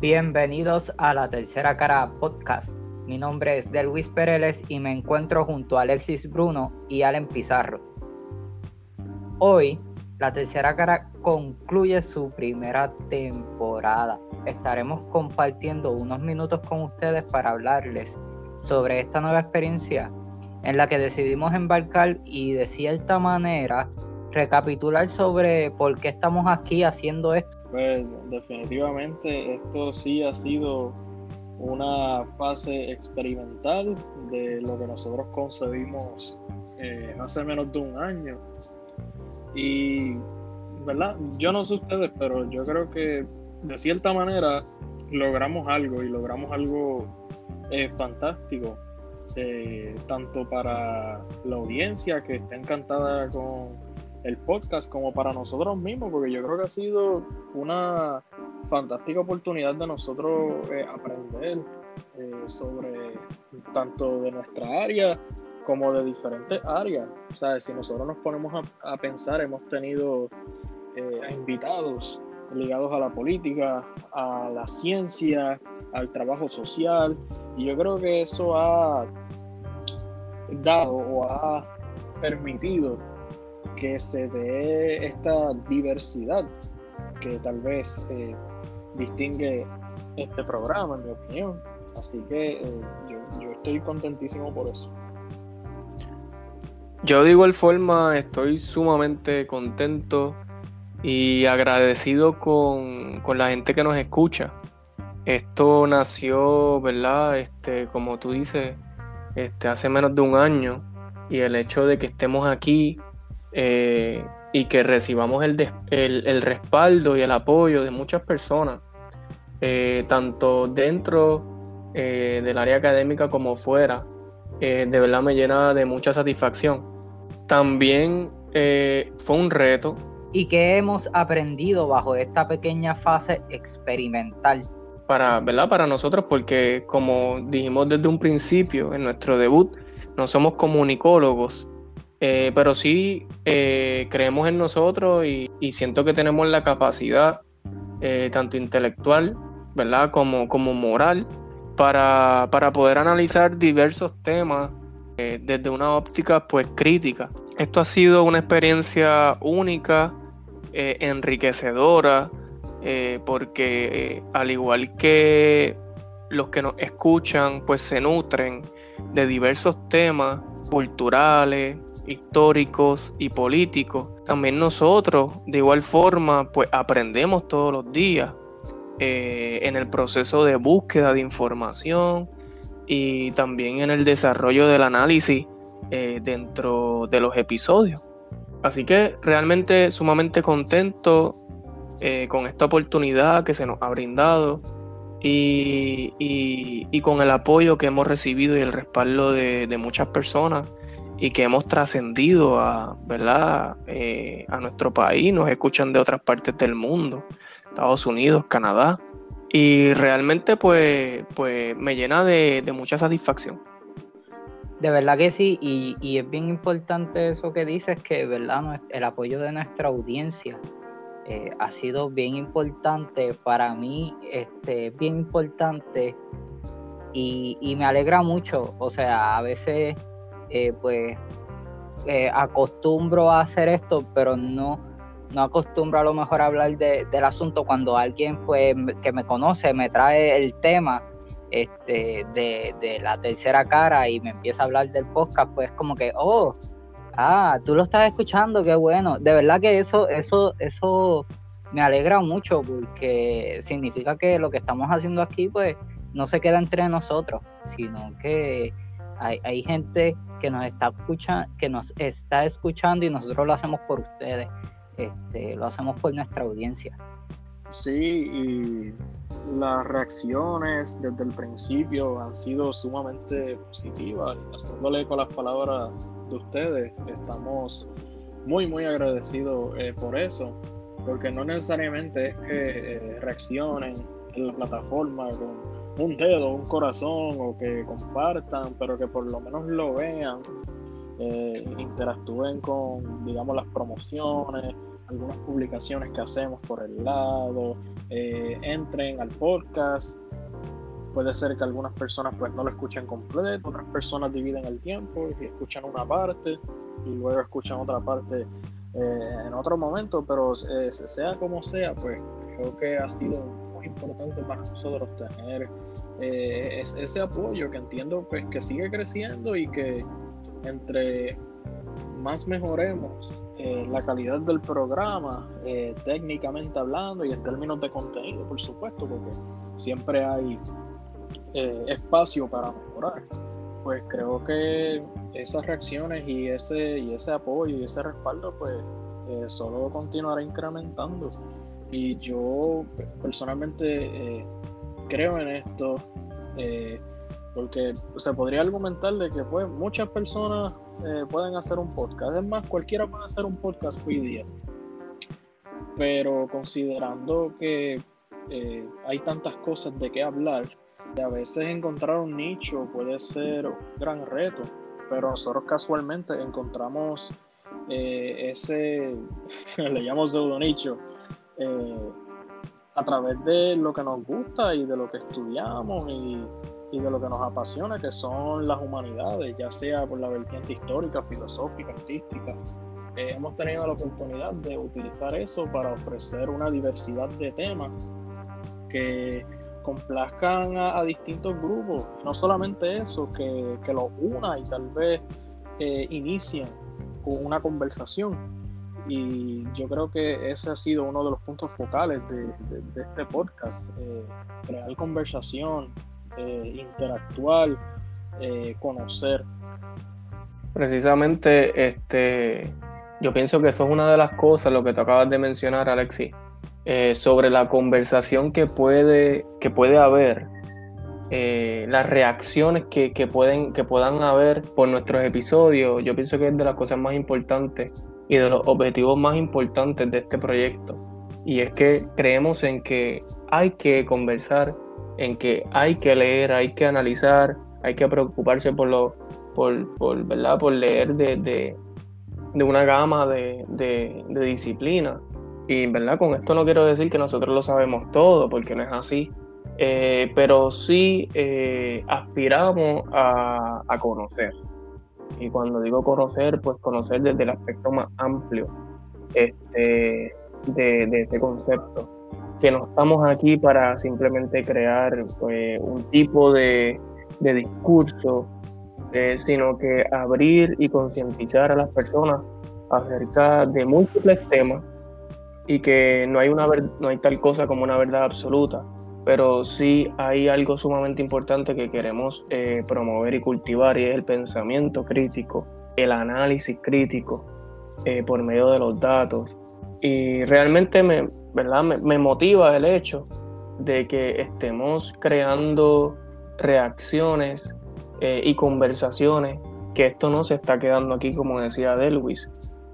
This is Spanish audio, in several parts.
Bienvenidos a la Tercera Cara Podcast. Mi nombre es Delwis Pereles y me encuentro junto a Alexis Bruno y Allen Pizarro. Hoy, la Tercera Cara concluye su primera temporada. Estaremos compartiendo unos minutos con ustedes para hablarles sobre esta nueva experiencia en la que decidimos embarcar y de cierta manera recapitular sobre por qué estamos aquí haciendo esto. Pues definitivamente esto sí ha sido una fase experimental de lo que nosotros concebimos eh, hace menos de un año. Y, ¿verdad? Yo no sé ustedes, pero yo creo que de cierta manera logramos algo y logramos algo eh, fantástico, eh, tanto para la audiencia que está encantada con el podcast como para nosotros mismos, porque yo creo que ha sido una fantástica oportunidad de nosotros eh, aprender eh, sobre tanto de nuestra área como de diferentes áreas. O sea, si nosotros nos ponemos a, pensar, hemos tenido eh, invitados ligados a la política, a la ciencia, al trabajo social, y yo creo que eso ha dado o ha permitido que se dé esta diversidad que tal vez eh, distingue este programa, en mi opinión. Así que eh, yo, estoy contentísimo por eso. Yo de igual forma estoy sumamente contento y agradecido con, con, la gente que nos escucha. Esto nació, ¿verdad? Este, como tú dices, este, hace menos de un año y el hecho de que estemos aquí eh, y que recibamos el, el, respaldo y el apoyo de muchas personas, eh, tanto dentro eh, del área académica como fuera, de verdad me llena de mucha satisfacción. También fue un reto. ¿Y qué hemos aprendido bajo esta pequeña fase experimental? Para, ¿verdad? para nosotros, porque como dijimos desde un principio en nuestro debut, no somos comunicólogos, eh, pero sí eh, creemos en nosotros y, siento que tenemos la capacidad, eh, tanto intelectual, ¿verdad? Como, como moral, para, poder analizar diversos temas desde una óptica pues crítica. Esto ha sido una experiencia única, enriquecedora, porque al igual que los que nos escuchan pues se nutren de diversos temas culturales, históricos y políticos. También nosotros, de igual forma, pues aprendemos todos los días eh, en el proceso de búsqueda de información y también en el desarrollo del análisis eh, dentro de los episodios. Así que realmente sumamente contento eh, con esta oportunidad que se nos ha brindado y, con el apoyo que hemos recibido y el respaldo de, de muchas personas y que hemos trascendido a, ¿verdad? Eh, a nuestro país, nos escuchan de otras partes del mundo, Estados Unidos, Canadá, y realmente pues, pues me llena de, mucha satisfacción. De verdad que sí, y, es bien importante eso que dices, que verdad el apoyo de nuestra audiencia eh, ha sido bien importante para mí, este, bien importante y, y me alegra mucho, o sea, a veces eh, pues eh, acostumbro a hacer esto, pero no, no acostumbro a lo mejor a hablar del asunto cuando alguien pues que me conoce me trae el tema este, de, la tercera cara y me empieza a hablar del podcast, pues como que, oh, ah, tú lo estás escuchando, qué bueno. De verdad que eso, eso, eso me alegra mucho porque significa que lo que estamos haciendo aquí, pues, no se queda entre nosotros, sino que hay, gente que nos está escuchando, que nos está escuchando y nosotros lo hacemos por ustedes, este, lo hacemos por nuestra audiencia. Sí, y las reacciones desde el principio han sido sumamente positivas. Haciéndole con las palabras de ustedes, estamos muy, muy agradecidos eh, por eso, porque no necesariamente es que eh, reaccionen en la plataforma con un dedo, un corazón o que compartan, pero que por lo menos lo vean, eh, interactúen con, digamos, las promociones, algunas publicaciones que hacemos por el lado, eh, entren al podcast. Puede ser que algunas personas pues no lo escuchen completo, otras personas dividen el tiempo y escuchan una parte y luego escuchan otra parte eh, en otro momento, pero sea como sea, pues creo que ha sido importante para nosotros tener ese apoyo que entiendo pues que sigue creciendo y que entre más mejoremos eh, la calidad del programa, eh, técnicamente hablando y en términos de contenido, por supuesto, porque siempre hay eh, espacio para mejorar. Pues creo que esas reacciones y ese, y ese apoyo y ese respaldo, pues solo continuará incrementando. Y yo personalmente creo en esto, porque se podría argumentar de que pues muchas personas eh, pueden hacer un podcast. Es más, cualquiera puede hacer un podcast hoy día. Pero considerando que eh, hay tantas cosas de qué hablar, a veces encontrar un nicho puede ser un gran reto. Pero nosotros casualmente encontramos eh, ese, le llamo pseudo nicho, a través de lo que nos gusta y de lo que estudiamos y de lo que nos apasiona, que son las humanidades, ya sea por la vertiente histórica, filosófica, artística. Eh, hemos tenido la oportunidad de utilizar eso para ofrecer una diversidad de temas que complazcan a, distintos grupos. No solamente eso, que, que los una y tal vez eh, inicien una conversación. Y yo creo que ese ha sido uno de los puntos focales de, este podcast, eh, crear conversación, eh, interactuar, eh, conocer. Precisamente, este, yo pienso que eso es una de las cosas, lo que tú acabas de mencionar, Alexi, eh, sobre la conversación que puede, que puede haber, las reacciones que, pueden, que puedan haber por nuestros episodios. Yo pienso que es de las cosas más importantes y de los objetivos más importantes de este proyecto. Y es que creemos en que hay que conversar en que hay que leer, hay que analizar, hay que preocuparse por lo, por, ¿verdad? por leer de, una gama de, de, disciplinas. Y verdad, con esto no quiero decir que nosotros lo sabemos todo, porque no es así. Eh, pero sí eh, aspiramos a, conocer. Y cuando digo conocer, pues conocer desde el aspecto más amplio este, de, de ese concepto. Que no estamos aquí para simplemente crear pues, un tipo de, discurso, eh, sino que abrir y concientizar a las personas acerca de múltiples temas y que no hay, una no hay tal cosa como una verdad absoluta, pero sí hay algo sumamente importante que queremos eh, promover y cultivar y es el pensamiento crítico, el análisis crítico eh, por medio de los datos. Y realmente me, ¿verdad? Me, motiva el hecho de que estemos creando reacciones eh, y conversaciones, que esto no se está quedando aquí, como decía Delwis,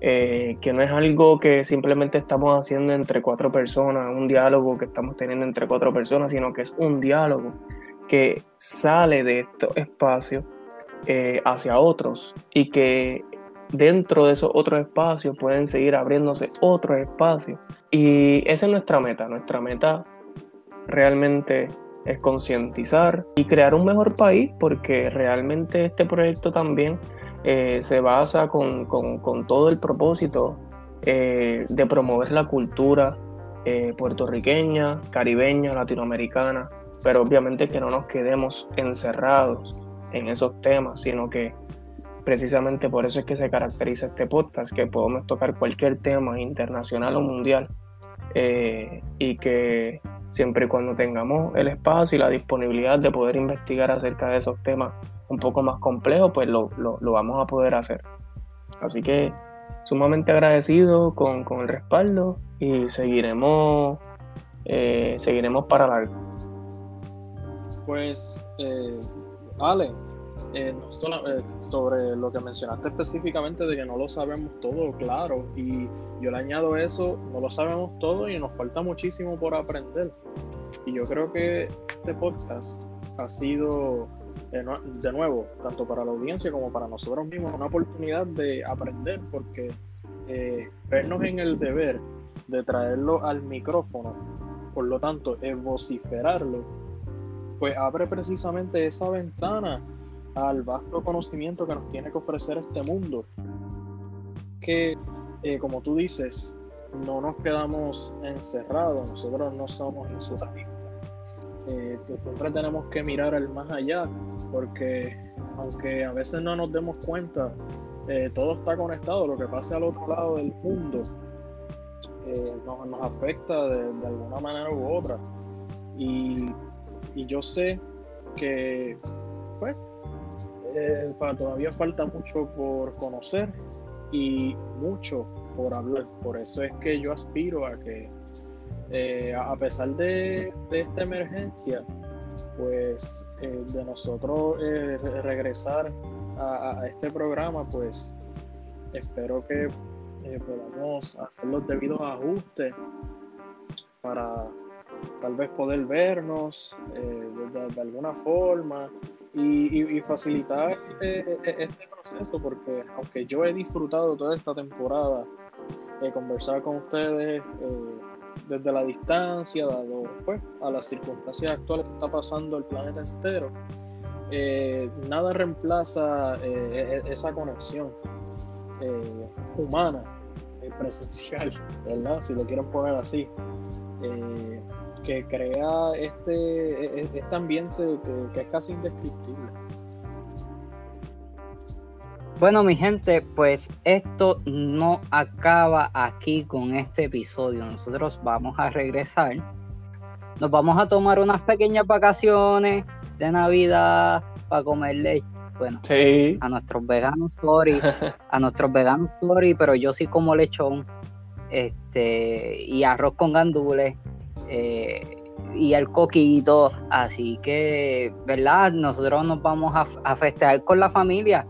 eh, que no es algo que simplemente estamos haciendo entre cuatro personas, un diálogo que estamos teniendo entre cuatro personas, sino que es un diálogo que sale de estos espacios eh, hacia otros y que dentro de esos otros espacios pueden seguir abriéndose otros espacios. Y esa es nuestra meta. Nuestra meta realmente es concientizar y crear un mejor país porque realmente este proyecto también eh, se basa con, todo el propósito eh, de promover la cultura eh, puertorriqueña, caribeña, latinoamericana, pero obviamente que no nos quedemos encerrados en esos temas, sino que Precisamente por eso es que se caracteriza este podcast, que podemos tocar cualquier tema internacional o mundial eh, y que siempre y cuando tengamos el espacio y la disponibilidad de poder investigar acerca de esos temas un poco más complejos, pues lo, vamos a poder hacer. Así que sumamente agradecido con, el respaldo y seguiremos, eh, seguiremos para largo. Pues, eh, Ale, eh, eh, sobre lo que mencionaste específicamente de que no lo sabemos todo, claro, y yo le añado eso, no lo sabemos todo y nos falta muchísimo por aprender. Y yo creo que este podcast ha sido, de nuevo, tanto para la audiencia como para nosotros mismos, una oportunidad de aprender, porque eh, vernos en el deber de traerlo al micrófono, por lo tanto, es vociferarlo, pues abre precisamente esa ventana al vasto conocimiento que nos tiene que ofrecer este mundo. Que, eh, como tú dices, no nos quedamos encerrados, nosotros no somos insularistas. Eh, que siempre tenemos que mirar al más allá, porque aunque a veces no nos demos cuenta, eh, todo está conectado, lo que pasa al otro lado del mundo eh, nos, afecta de, alguna manera u otra. Y, yo sé que pues, eh, todavía falta mucho por conocer y mucho por hablar. Por eso es que yo aspiro a que, a pesar de, esta emergencia, pues de nosotros regresar a, este programa, pues espero que eh, podamos hacer los debidos ajustes para tal vez poder vernos eh, de, alguna forma y, facilitar eh, este proceso, porque aunque yo he disfrutado toda esta temporada de conversar con ustedes desde la distancia, dado pues, a las circunstancias actuales que está pasando el planeta entero, eh, nada reemplaza eh, e-, esa conexión eh, humana, presencial, ¿verdad? Si lo quieren poner así, que crea este, e-, e-, este ambiente que, es casi indescriptible. Bueno, mi gente, pues esto no acaba aquí con este episodio. Nosotros vamos a regresar. Nos vamos a tomar unas pequeñas vacaciones de Navidad para comer leche. Bueno, a nuestros veganos, sorry, a nuestros veganos, sorry, pero yo sí como lechón, este, y arroz con gandules, eh, y el coquito, así que, ¿verdad? Nosotros nos vamos a, a festejar con la familia,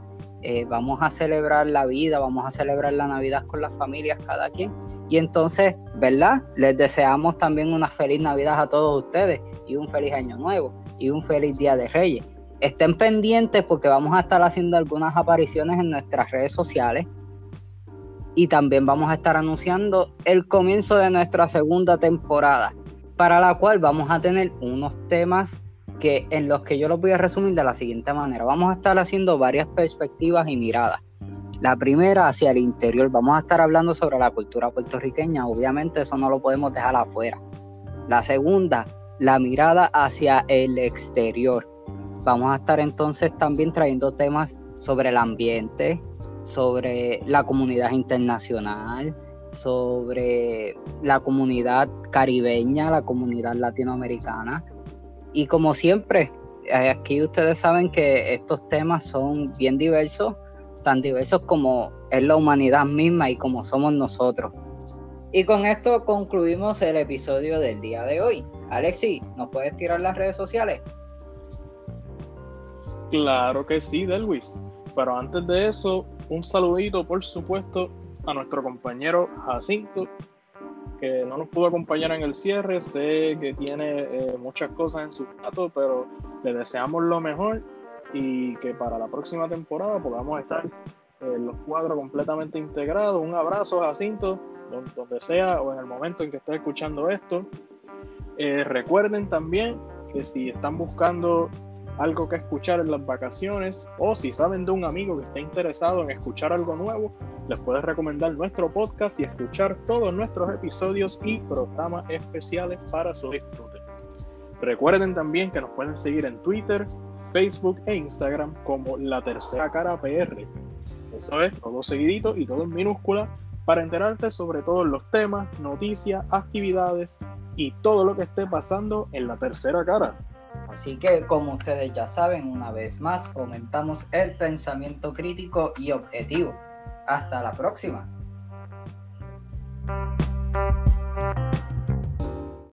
eh, vamos a celebrar la vida, vamos a celebrar la Navidad con las familias, cada quien. Y entonces, ¿verdad? Les deseamos también una feliz Navidad a todos ustedes y un feliz año nuevo y un feliz Día de Reyes. Estén pendientes porque vamos a estar haciendo algunas apariciones en nuestras redes sociales y también vamos a estar anunciando el comienzo de nuestra segunda temporada, para la cual vamos a tener unos temas que en los que yo los voy a resumir de la siguiente manera. Vamos a estar haciendo varias perspectivas y miradas. La primera hacia el interior, vamos a estar hablando sobre la cultura puertorriqueña, obviamente eso no lo podemos dejar afuera. La segunda la mirada hacia el exterior. Vamos a estar entonces también trayendo temas sobre el ambiente, sobre la comunidad internacional, sobre la comunidad caribeña, la comunidad latinoamericana. Y como siempre, eh, aquí ustedes saben que estos temas son bien diversos, tan diversos como es la humanidad misma y como somos nosotros. Y con esto concluimos el episodio del día de hoy. Alexi, ¿nos puedes tirar las redes sociales? Claro que sí, Delwis. Pero antes de eso, un saludito, por supuesto, a nuestro compañero Jacinto, que no nos pudo acompañar en el cierre. Sé que tiene eh, muchas cosas en su plato, pero le deseamos lo mejor y que para la próxima temporada podamos estar en los cuadros completamente integrados. Un abrazo, Jacinto donde sea o en el momento en que esté escuchando esto. Eh, recuerden también que si están buscando algo que escuchar en las vacaciones o si saben de un amigo que esté interesado en escuchar algo nuevo, les puedes recomendar nuestro podcast y escuchar todos nuestros episodios y programas especiales para su disfrute. Recuerden también que nos pueden seguir en Twitter, Facebook e Instagram como La Tercera Cara PR. Eso es, todo seguidito y todo en minúscula para enterarte sobre todos los temas, noticias, actividades y todo lo que esté pasando en la tercera cara. Así que, como ustedes ya saben, una vez más fomentamos el pensamiento crítico y objetivo. Hasta la próxima.